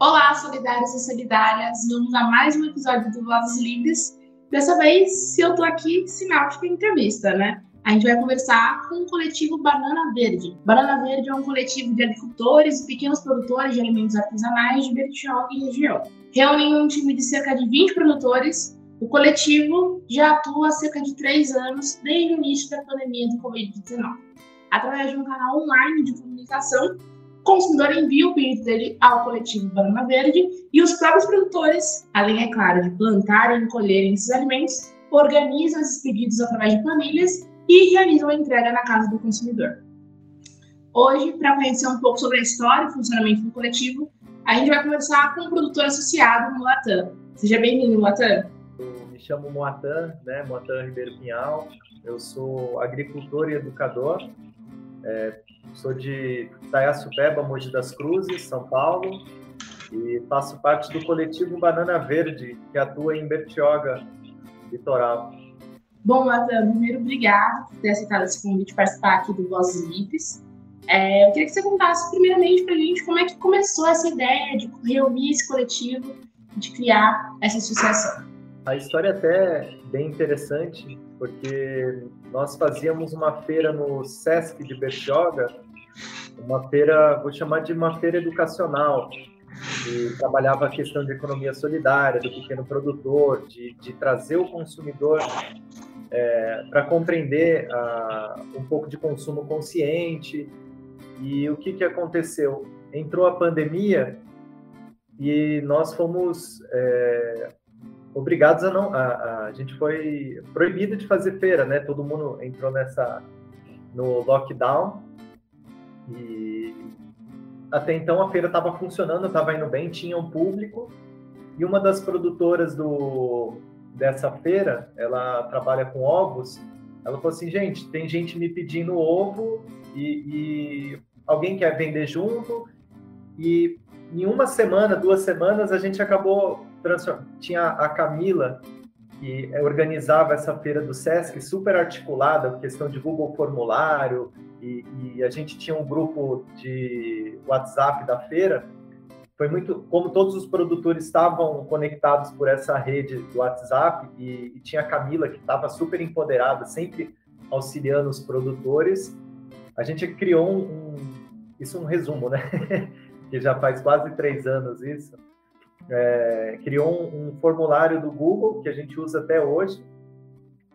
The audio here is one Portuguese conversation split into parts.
Olá, solidários e solidárias! Vamos a mais um episódio do Vozes Livres. Dessa vez, se eu tô aqui, sinal de entrevista, né? A gente vai conversar com o coletivo Banana Verde. Banana Verde é um coletivo de agricultores e pequenos produtores de alimentos artesanais de Bertioga e região. Reúne um time de cerca de 20 produtores. O coletivo já atua há cerca de três anos, desde o início da pandemia do Covid-19. Através de um canal online de comunicação, consumidor envia o pedido dele ao coletivo Banana Verde e os próprios produtores, além, é claro, de plantarem e colherem esses alimentos, organizam esses pedidos através de planilhas e realizam a entrega na casa do consumidor. Hoje, para conhecer um pouco sobre a história e funcionamento do coletivo, a gente vai conversar com um produtor associado no Latam. Seja bem-vindo. Eu me chamo Moatan, né, Moatan Ribeiro Pinhal. Eu sou agricultor e educador. É, Sou de Taiaçupeba, Mogi das Cruzes, São Paulo, e faço parte do coletivo Banana Verde, que atua em Bertioga, litoral. Bom, Natan, primeiro, obrigado por ter aceitado esse convite de participar aqui do Vozes Lips. É, eu queria que você contasse primeiramente para a gente como é que começou essa ideia de reunir esse coletivo, de criar essa associação. A história é até bem interessante, porque nós fazíamos uma feira no Sesc de Bertioga, uma feira, vou chamar de uma feira educacional, que trabalhava a questão de economia solidária, do pequeno produtor, de, de trazer o consumidor é, para compreender a, um pouco de consumo consciente. E o que, que aconteceu? Entrou a pandemia e nós fomos é, obrigados a não. A, a, gente foi proibido de fazer feira, né? Todo mundo entrou nessa no lockdown e até então a feira estava funcionando, estava indo bem, tinha um público e uma das produtoras do dessa feira, ela trabalha com ovos. Ela falou assim, gente, tem gente me pedindo ovo e, e alguém quer vender junto e em uma semana, duas semanas, a gente acabou tinha a Camila, que organizava essa feira do Sesc, super articulada, questão de Google Formulário, e, e, a gente tinha um grupo de WhatsApp da feira. Foi muito, como todos os produtores estavam conectados por essa rede do WhatsApp, e, e tinha a Camila, que estava super empoderada, sempre auxiliando os produtores, a gente criou um, um isso é um resumo, né? que já faz quase três anos isso é, criou um, um, formulário do Google que a gente usa até hoje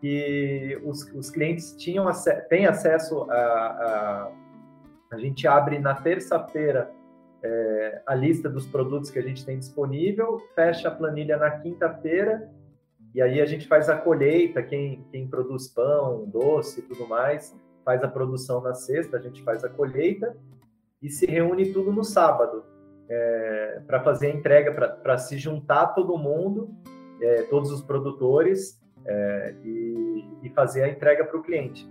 e os, os clientes tinham têm acesso a, a, a gente abre na terça-feira é, a lista dos produtos que a gente tem disponível, fecha a planilha na quinta-feira e aí a gente faz a colheita, quem, quem produz pão, doce e tudo mais, faz a produção na sexta, a gente faz a colheita e se reúne tudo no sábado é, para fazer a entrega, para se juntar todo mundo, é, todos os produtores, é, e, e, fazer a entrega para o cliente.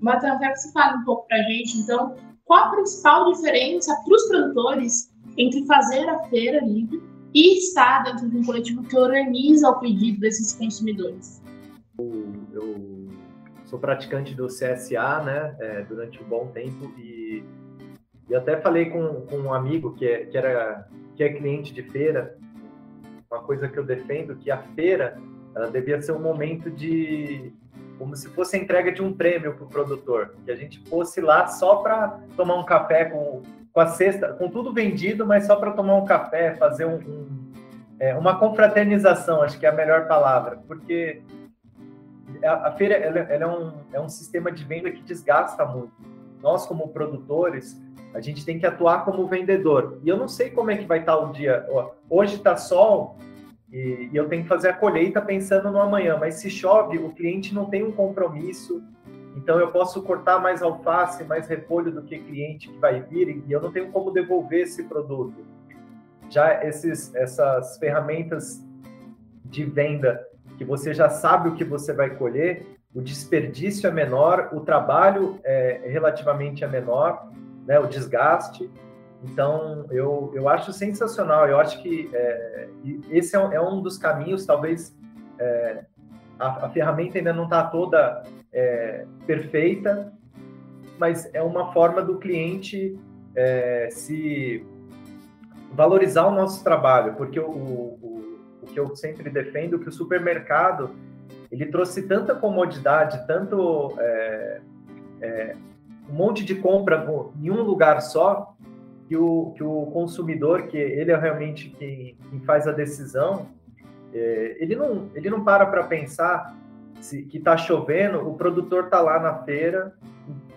Matan, quero que você fale um pouco para a gente, então, qual a principal diferença para os produtores entre fazer a feira livre e estar dentro de um coletivo que organiza o pedido desses consumidores? Eu, eu sou praticante do CSA, né, é, durante um bom tempo e e até falei com, com um amigo que é, que, era, que é cliente de feira, uma coisa que eu defendo, que a feira ela devia ser um momento de como se fosse a entrega de um prêmio para o produtor, que a gente fosse lá só para tomar um café com, com a cesta, com tudo vendido, mas só para tomar um café, fazer um, um é, uma confraternização, acho que é a melhor palavra, porque a, a feira ela, ela é, um, é um sistema de venda que desgasta muito. Nós, como produtores, a gente tem que atuar como vendedor. E eu não sei como é que vai estar o dia. Hoje está sol e, eu tenho que fazer a colheita pensando no amanhã, mas se chove, o cliente não tem um compromisso. Então eu posso cortar mais alface, mais repolho do que cliente que vai vir e eu não tenho como devolver esse produto. Já esses, essas ferramentas de venda que você já sabe o que você vai colher, o desperdício é menor, o trabalho é relativamente é menor né, o desgaste. Então, eu, eu acho sensacional. Eu acho que é, esse é um, é um, dos caminhos, talvez é, a, a, ferramenta ainda não está toda é, perfeita, mas é uma forma do cliente é, se valorizar o nosso trabalho, porque o, o, o que eu sempre defendo que o supermercado ele trouxe tanta comodidade, tanto é, é, um monte de compra em um lugar só, que o, que o consumidor, que ele é realmente quem, quem faz a decisão, é, ele, não, ele não para para pensar se, que está chovendo, o produtor está lá na feira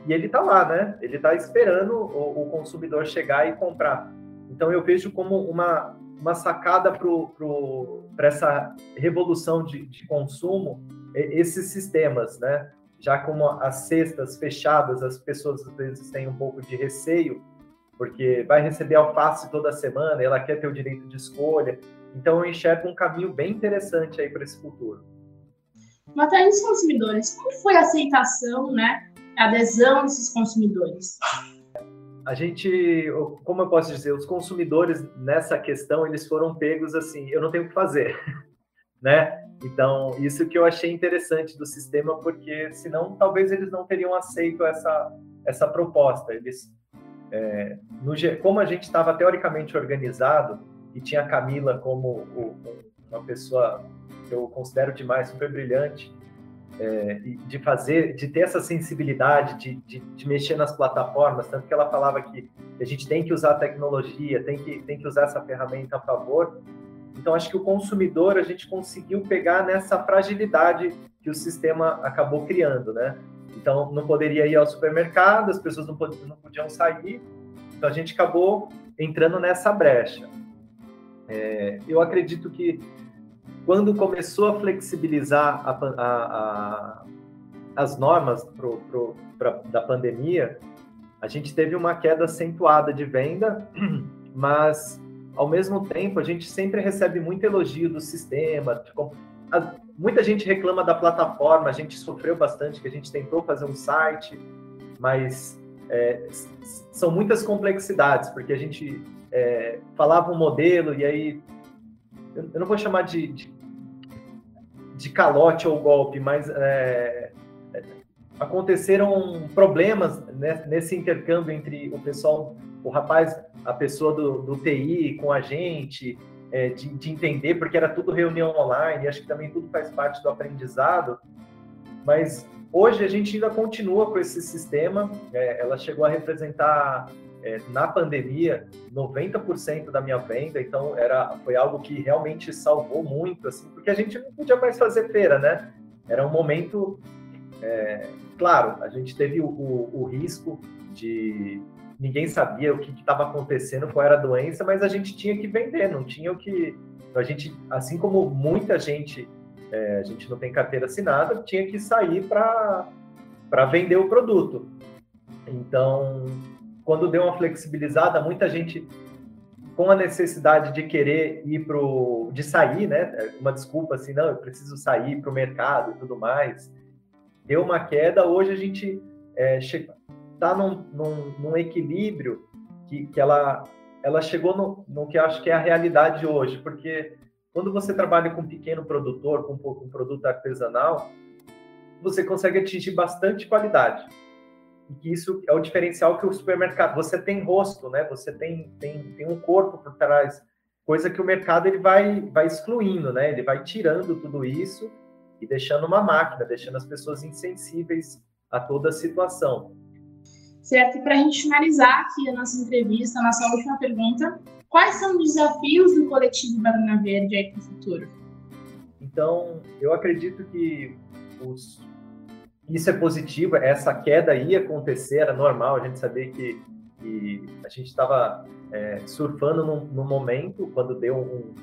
e ele está lá, né? Ele está esperando o, o, consumidor chegar e comprar. Então eu vejo como uma, uma sacada para essa revolução de, de consumo esses sistemas, né? Já como as cestas fechadas, as pessoas às vezes têm um pouco de receio, porque vai receber alface toda semana, ela quer ter o direito de escolha. Então eu enxergo um caminho bem interessante aí para esse futuro. Matéria dos consumidores, como foi a aceitação, né, a adesão desses consumidores? A gente, como eu posso dizer, os consumidores nessa questão, eles foram pegos assim, eu não tenho o que fazer, né? Então, isso que eu achei interessante do sistema, porque senão talvez eles não teriam aceito essa, essa proposta. Eles, é, no, como a gente estava teoricamente organizado, e tinha a Camila como o, uma pessoa que eu considero demais, super brilhante, é, de fazer, de ter essa sensibilidade, de, de, de, mexer nas plataformas, tanto que ela falava que a gente tem que usar a tecnologia, tem que, tem que usar essa ferramenta a favor. Então, acho que o consumidor, a gente conseguiu pegar nessa fragilidade que o sistema acabou criando, né? Então, não poderia ir ao supermercado, as pessoas não, podiam, não podiam sair, então a gente acabou entrando nessa brecha. É, eu acredito que quando começou a flexibilizar a, a, a, as normas pro, pro, pra, da pandemia, a gente teve uma queda acentuada de venda, mas ao mesmo tempo a gente sempre recebe muito elogio do sistema. Muita gente reclama da plataforma, a gente sofreu bastante, que a gente tentou fazer um site, mas é, são muitas complexidades, porque a gente é, falava um modelo e aí eu não vou chamar de, de de calote ou golpe, mas é, aconteceram problemas né, nesse intercâmbio entre o pessoal, o rapaz, a pessoa do, do TI com a gente, é, de, de, entender, porque era tudo reunião online, acho que também tudo faz parte do aprendizado, mas hoje a gente ainda continua com esse sistema, é, ela chegou a representar é, na pandemia 90% da minha venda, então era foi algo que realmente salvou muito, assim, porque a gente não podia mais fazer feira, né? Era um momento, é, claro, a gente teve o, o, o, risco de ninguém sabia o que estava acontecendo, qual era a doença, mas a gente tinha que vender, não tinha o que a gente, assim como muita gente, é, a gente não tem carteira assinada, tinha que sair para para vender o produto. Então, quando deu uma flexibilizada, muita gente com a necessidade de querer ir pro, de sair, né? Uma desculpa assim, não, eu preciso sair para o mercado e tudo mais. Deu uma queda. Hoje a gente está é, num, num, num, equilíbrio que, que ela, ela chegou no, no que acho que é a realidade hoje, porque quando você trabalha com um pequeno produtor, com um, um produto artesanal, você consegue atingir bastante qualidade e que isso é o diferencial que o supermercado você tem rosto né? Você tem tem, tem um corpo por trás coisa que o mercado ele vai vai excluindo né? Ele vai tirando tudo isso e deixando uma máquina deixando as pessoas insensíveis a toda a situação. Certo e para a gente finalizar aqui a nossa entrevista a nossa última pergunta quais são os desafios do coletivo Banana Verde aí para o futuro? Então eu acredito que os isso é positivo, essa queda ia acontecer, era normal a gente saber que, que a gente estava é, surfando no momento, quando deu um,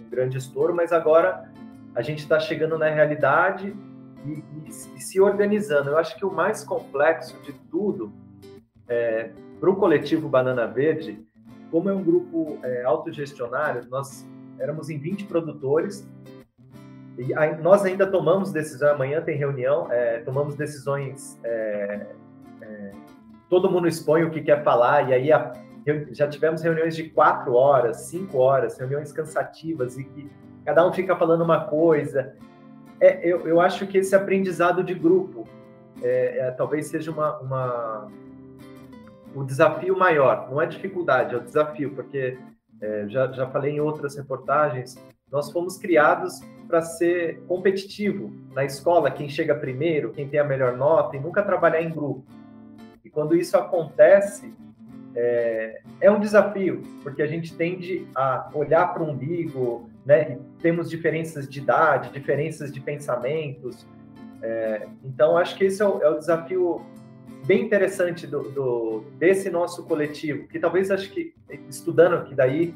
um, grande estouro, mas agora a gente está chegando na realidade e, e, e, se organizando. Eu acho que o mais complexo de tudo, é, para o coletivo Banana Verde, como é um grupo é, autogestionário, nós éramos em 20 produtores, nós ainda tomamos decisão, amanhã tem reunião, é, tomamos decisões, é, é, todo mundo expõe o que quer falar, e aí a, já tivemos reuniões de quatro horas, cinco horas, reuniões cansativas, e que cada um fica falando uma coisa. É, eu, eu acho que esse aprendizado de grupo é, é, talvez seja uma, uma, o desafio maior, não é dificuldade, é o desafio, porque já, já falei em outras reportagens, nós fomos criados para ser competitivo na escola, quem chega primeiro, quem tem a melhor nota, e nunca trabalhar em grupo. E quando isso acontece, é, é um desafio, porque a gente tende a olhar para o umbigo, né? temos diferenças de idade, diferenças de pensamentos. É, então, acho que esse é o, é o desafio bem interessante do, do, desse nosso coletivo, que talvez acho que estudando que daí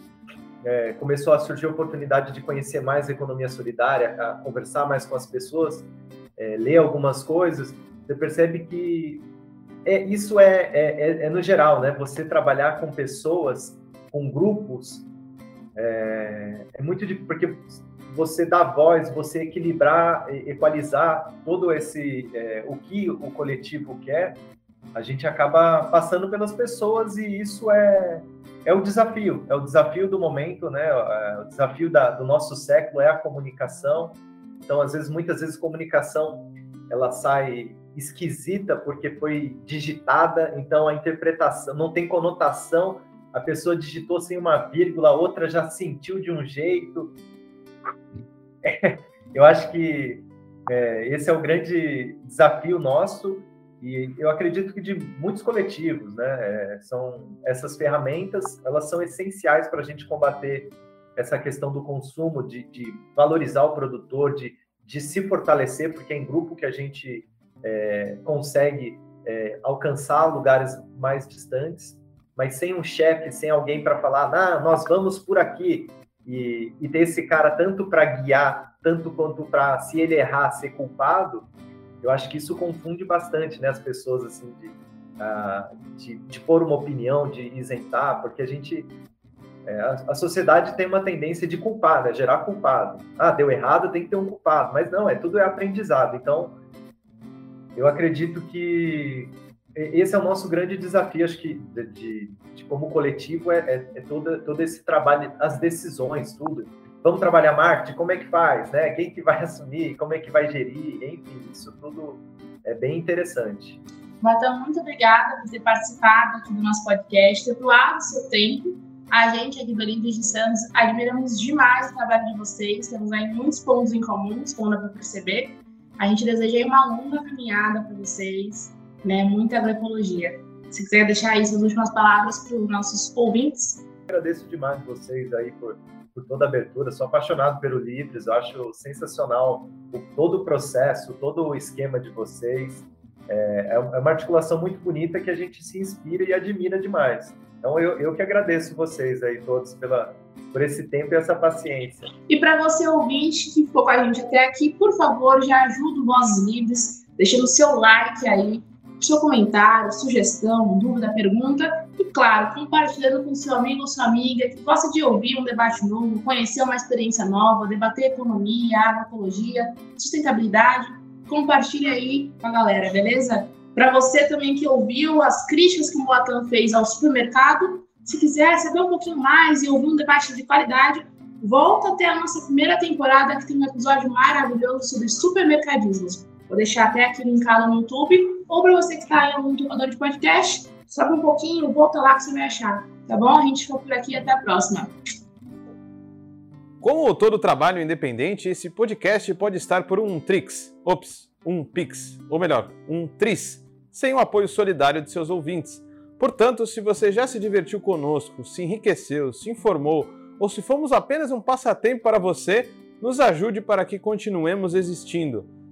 é, começou a surgir a oportunidade de conhecer mais a economia solidária, a conversar mais com as pessoas, é, ler algumas coisas, você percebe que é, isso é, é, é, é no geral, né? Você trabalhar com pessoas, com grupos, é, é muito difícil, porque você dá voz, você equilibrar, equalizar todo esse o que o coletivo quer, a gente acaba passando pelas pessoas e isso é é o desafio, é o desafio do momento, né? É, o desafio da, do nosso século é a comunicação. Então, às vezes, muitas vezes, comunicação ela sai esquisita porque foi digitada, então a interpretação não tem conotação. A pessoa digitou sem uma vírgula, a outra já sentiu de um jeito. É, eu acho que é, esse é o grande desafio nosso e eu acredito que de muitos coletivos, né? É, são essas ferramentas, elas são essenciais para a gente combater essa questão do consumo, de, de valorizar o produtor, de, de se fortalecer, porque é em grupo que a gente é, consegue é, alcançar lugares mais distantes, mas sem um chefe, sem alguém para falar, ah, nós vamos por aqui, e, e ter esse cara tanto para guiar, tanto quanto para, se ele errar, ser culpado, eu acho que isso confunde bastante né, as pessoas, assim, de, uh, de, de pôr uma opinião, de isentar, porque a gente é, a, a, sociedade tem uma tendência de culpar, né? gerar culpado. Ah, deu errado, tem que ter um culpado. Mas não, é tudo é aprendizado. Então, eu acredito que esse é o nosso grande desafio, acho que, de, de, de como coletivo, é, é, é, todo, todo esse trabalho, as decisões, tudo. Vamos trabalhar marketing, como é que faz, né? Quem que vai assumir, como é que vai gerir, enfim, isso tudo é bem interessante. Bata, muito obrigada por ter participado aqui do nosso podcast, ter doado seu tempo. A gente aqui do Livros de Santos admiramos demais o trabalho de vocês, temos aí muitos pontos em comuns, como dá para perceber. A gente deseja uma longa caminhada para vocês, né? Muita agroecologia. Se quiser deixar aí suas últimas palavras para os nossos ouvintes. Agradeço demais vocês aí por, por toda a abertura. Sou apaixonado pelo Livres, acho sensacional o, todo o processo, todo o esquema de vocês. É, é, é uma articulação muito bonita que a gente se inspira e admira demais. Então eu, eu que agradeço vocês aí todos pela, por esse tempo e essa paciência. E para você ouvinte que ficou com a gente até aqui, por favor, já ajuda o Vozes Livres, deixando o seu like aí, seu comentário, sugestão, dúvida, pergunta e, claro, compartilhando com seu amigo ou sua amiga que gosta de ouvir um debate novo, conhecer uma experiência nova, debater economia, agroecologia, sustentabilidade. Compartilhe aí com a galera, beleza? Para você também que ouviu as críticas que o Moatan fez ao supermercado, se quiser saber um pouquinho mais e ouvir um debate de qualidade, volta até a nossa primeira temporada, que tem um episódio maravilhoso sobre supermercadismo. Vou deixar até aqui linkado no YouTube, ou para você que está em algum tocador de podcast, sobe um pouquinho, volta lá que você vai achar. Tá bom? A gente fica por aqui até a próxima. Como todo trabalho independente, esse podcast pode estar por um Trix, ops, um Pix, ou melhor, um Tris, sem o apoio solidário de seus ouvintes. Portanto, se você já se divertiu conosco, se enriqueceu, se informou ou se fomos apenas um passatempo para você, nos ajude para que continuemos existindo.